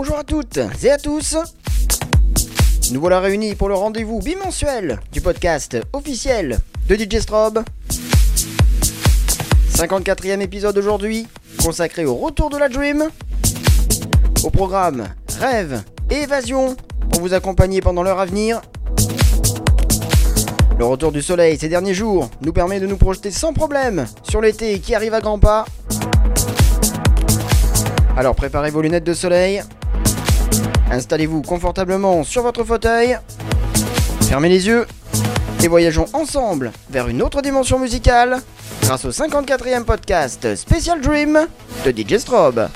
Bonjour à toutes et à tous Nous voilà réunis pour le rendez-vous bimensuel du podcast officiel de DJ Strobe. 54e épisode aujourd'hui, consacré au retour de la Dream. Au programme Rêve et Évasion pour vous accompagner pendant l'heure à venir. Le retour du soleil ces derniers jours nous permet de nous projeter sans problème sur l'été qui arrive à grands pas. Alors préparez vos lunettes de soleil, Installez-vous confortablement sur votre fauteuil. Fermez les yeux. Et voyageons ensemble vers une autre dimension musicale grâce au 54e podcast Special Dream de DJ Strobe.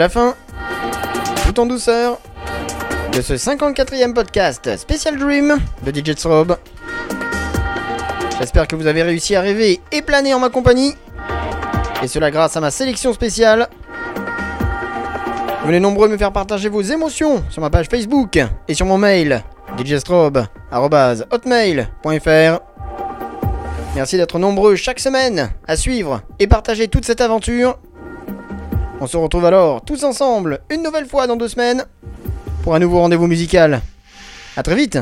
La fin, tout en douceur, de ce 54e podcast Special Dream de DJ Strobe. J'espère que vous avez réussi à rêver et planer en ma compagnie. Et cela grâce à ma sélection spéciale. Vous venez nombreux me faire partager vos émotions sur ma page Facebook et sur mon mail djstrobe.hotmail.fr. Merci d'être nombreux chaque semaine à suivre et partager toute cette aventure on se retrouve alors tous ensemble une nouvelle fois dans deux semaines pour un nouveau rendez-vous musical. A très vite